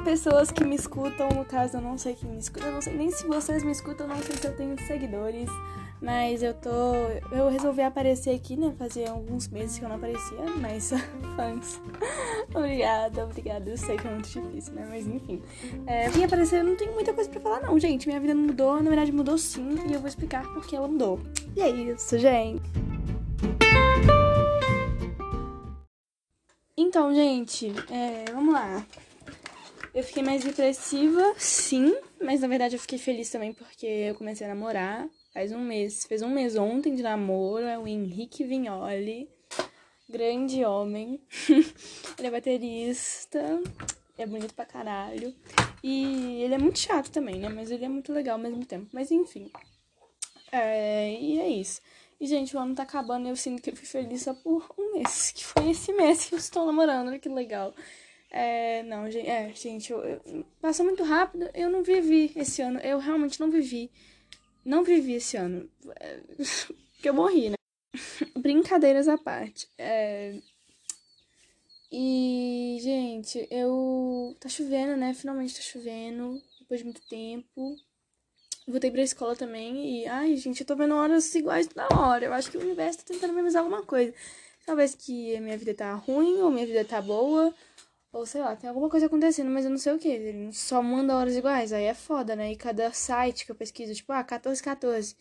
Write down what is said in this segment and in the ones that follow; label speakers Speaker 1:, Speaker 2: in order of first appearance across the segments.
Speaker 1: pessoas que me escutam, no caso eu não sei quem me escuta, eu não sei nem se vocês me escutam, eu não sei se eu tenho seguidores, mas eu tô. Eu resolvi aparecer aqui, né? Fazia alguns meses que eu não aparecia, mas fãs. obrigada, obrigada. Eu sei que é muito difícil, né? Mas enfim. É, vim aparecer, eu não tenho muita coisa pra falar, não, gente. Minha vida mudou, na verdade mudou sim, e eu vou explicar por que ela mudou. E é isso, gente. Então, gente, é, vamos lá. Eu fiquei mais depressiva, sim, mas na verdade eu fiquei feliz também porque eu comecei a namorar faz um mês. Fez um mês ontem de namoro, é o Henrique Vignoli, grande homem. ele é baterista, é bonito pra caralho. E ele é muito chato também, né? Mas ele é muito legal ao mesmo tempo. Mas enfim. É, e é isso. E, gente, o ano tá acabando e eu sinto que eu fui feliz só por um mês. Que foi esse mês que eu estou namorando. Olha que legal. É, não, gente, é, gente, eu, eu, passou muito rápido. Eu não vivi esse ano. Eu realmente não vivi. Não vivi esse ano. É, porque eu morri, né? Brincadeiras à parte. É, e, gente, eu. Tá chovendo, né? Finalmente tá chovendo. Depois de muito tempo. Voltei pra escola também e. Ai, gente, eu tô vendo horas iguais toda hora. Eu acho que o universo tá tentando me avisar alguma coisa. Talvez que minha vida tá ruim ou minha vida tá boa. Ou sei lá, tem alguma coisa acontecendo, mas eu não sei o que. Ele só manda horas iguais. Aí é foda, né? E cada site que eu pesquiso, tipo, ah, 14, 14.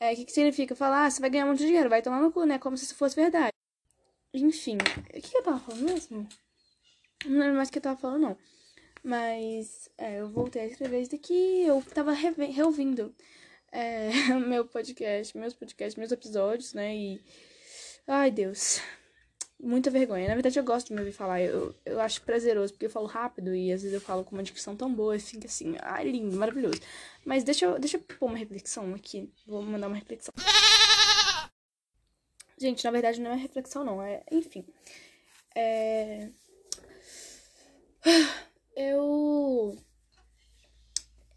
Speaker 1: É, o que, que significa? Falar, ah, você vai ganhar muito dinheiro, vai tomar no cu, né? Como se isso fosse verdade. Enfim, o que, que eu tava falando mesmo? Não lembro mais o que eu tava falando, não. Mas é, eu voltei a escrever isso daqui, eu tava reouvindo é, meu podcast, meus podcasts, meus episódios, né? E. Ai, Deus muita vergonha. Na verdade, eu gosto de me ouvir falar. Eu, eu acho prazeroso, porque eu falo rápido e às vezes eu falo com uma dicção tão boa e fica assim, ai, lindo, maravilhoso. Mas deixa eu, deixa eu pôr uma reflexão aqui. Vou mandar uma reflexão. Gente, na verdade não é reflexão, não. É, enfim. É. Eu.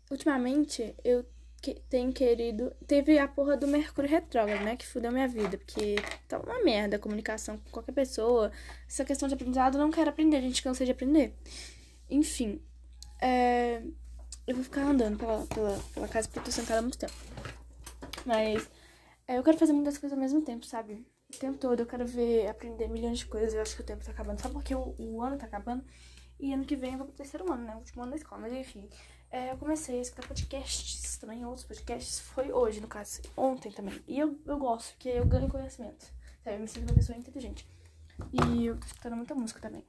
Speaker 1: Ultimamente, eu que tem querido. Teve a porra do Mercúrio Retrógrado, né? Que fudeu minha vida. Porque tá uma merda a comunicação com qualquer pessoa. Essa questão de aprendizado, eu não quero aprender. A gente cansa de aprender. Enfim. É... Eu vou ficar andando pela, pela, pela casa porque eu tô sentada há muito tempo. Mas é, eu quero fazer muitas coisas ao mesmo tempo, sabe? O tempo todo eu quero ver, aprender milhões de coisas. Eu acho que o tempo tá acabando. Só porque o, o ano tá acabando. E ano que vem eu vou pro terceiro ano, né? O último ano da escola. Mas enfim. É, eu comecei a escutar podcasts também, outros podcasts. Foi hoje, no caso, ontem também. E eu, eu gosto, porque eu ganho conhecimento. Sabe? Eu me sinto uma pessoa inteligente. E eu tô escutando muita música também.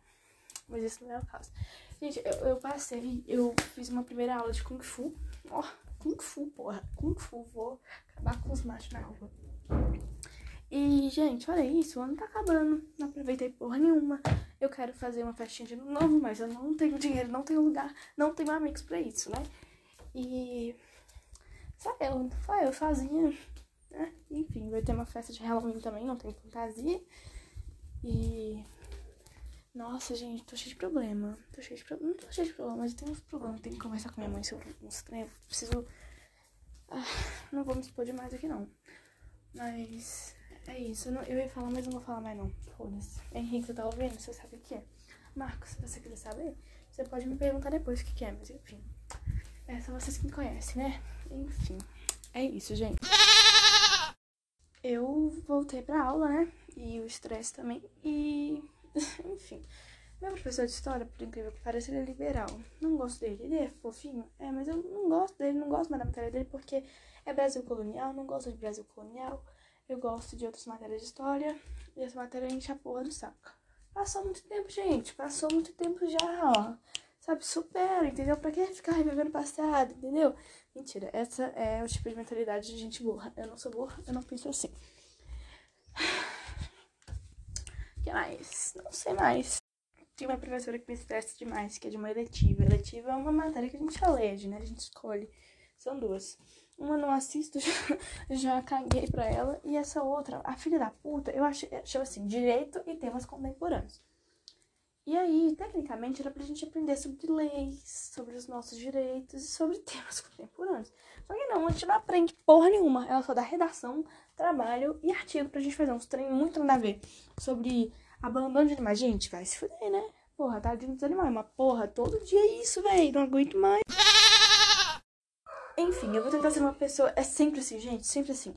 Speaker 1: Mas isso não é o caso. Gente, eu, eu passei, eu fiz uma primeira aula de Kung Fu. Ó, oh, Kung Fu, porra. Kung Fu, vou acabar com os machos na rua. E, gente, olha isso, o ano tá acabando. Não aproveitei porra nenhuma. Eu quero fazer uma festinha de novo, mas eu não tenho dinheiro, não tenho lugar, não tenho amigos pra isso, né? E. Só eu, só eu sozinha. Né? Enfim, vai ter uma festa de Halloween também, não tem fantasia. E. Nossa, gente, tô cheio de problema. Tô cheio de problema. Não tô cheio de problema, mas eu tenho uns problemas. Tenho que conversar com minha mãe sobre uns treinos. Preciso. Ah, não vou me expor demais aqui, não. Mas. É isso, eu, não, eu ia falar, mas não vou falar mais não. Foda-se. Henrique, você tá ouvindo? Você sabe o que é? Marcos, se você quiser saber, você pode me perguntar depois o que, que é, mas enfim. É só vocês que me conhecem, né? Enfim. É isso, gente. Eu voltei pra aula, né? E o estresse também. E. enfim. Meu professor de história, por incrível que pareça, ele é liberal. Não gosto dele. Ele é fofinho? É, mas eu não gosto dele, não gosto mais da matéria dele porque é Brasil colonial, não gosto de Brasil colonial. Eu gosto de outras matérias de história. E essa matéria a porra do saco. Passou muito tempo, gente. Passou muito tempo já, ó. Sabe, supera, entendeu? Pra que ficar revivendo o passado, entendeu? Mentira, essa é o tipo de mentalidade de gente burra. Eu não sou burra, eu não penso assim. O que mais? Não sei mais. Tem uma professora que me estressa demais, que é de uma eletiva. Eletiva é uma matéria que a gente elege, né? A gente escolhe. São duas. Uma não assisto, já, já caguei pra ela. E essa outra, a filha da puta, eu achei, achei assim, direito e temas contemporâneos. E aí, tecnicamente, era pra gente aprender sobre leis, sobre os nossos direitos e sobre temas contemporâneos. Só que não, a gente não aprende porra nenhuma. Ela só dá redação, trabalho e artigo pra gente fazer uns treinos muito nada a ver. Sobre abandono de animais. Gente, vai se fuder, né? Porra, tadinho dos animais. Mas, porra, todo dia é isso, velho. Não aguento mais. Enfim, eu vou tentar ser uma pessoa. É sempre assim, gente. Sempre assim.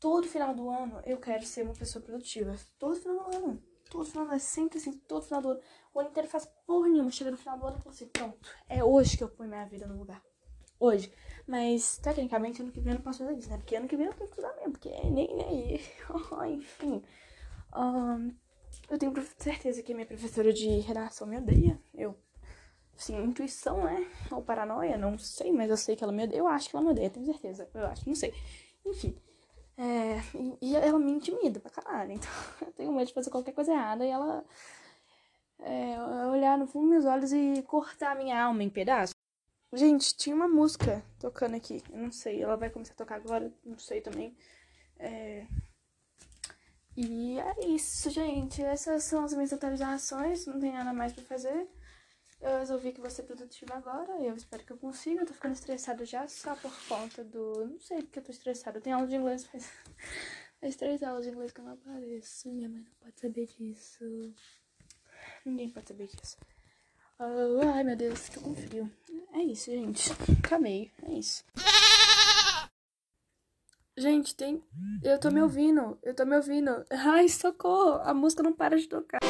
Speaker 1: Todo final do ano eu quero ser uma pessoa produtiva. Todo final do ano. Todo final do ano. É sempre assim. Todo final do ano. O ano inteiro faz porra nenhuma. Chega no final do ano e falo assim: pronto. É hoje que eu ponho minha vida no lugar. Hoje. Mas, tecnicamente, ano que vem eu não posso fazer isso, né? Porque ano que vem eu tenho que estudar mesmo. Porque nem. nem... Enfim. Um, eu tenho certeza que a minha professora de redação me odeia. Eu, sim, intuição, né? Ou paranoia, não sei, mas eu sei que ela me odeia. Eu acho que ela me odeia, tenho certeza. Eu acho, não sei. Enfim. É, e, ela me intimida pra caralho. Então, eu tenho medo de fazer qualquer coisa errada e ela é, olhar no fundo dos meus olhos e cortar a minha alma em pedaços. Gente, tinha uma música tocando aqui. Eu não sei, ela vai começar a tocar agora, não sei também. É, e é isso, gente. Essas são as minhas atualizações. Não tem nada mais pra fazer. Eu resolvi que vou ser produtiva agora. Eu espero que eu consiga. Eu tô ficando estressada já só por conta do. Não sei porque eu tô estressada. Eu tenho aula de inglês, faz. Faz três aulas de inglês que eu não apareço. Minha mãe não pode saber disso. Ninguém pode saber disso. Oh, ai, meu Deus, tô com frio. É isso, gente. Acabei. É isso. Gente, tem. Eu tô me ouvindo. Eu tô me ouvindo. Ai, socorro! A música não para de tocar.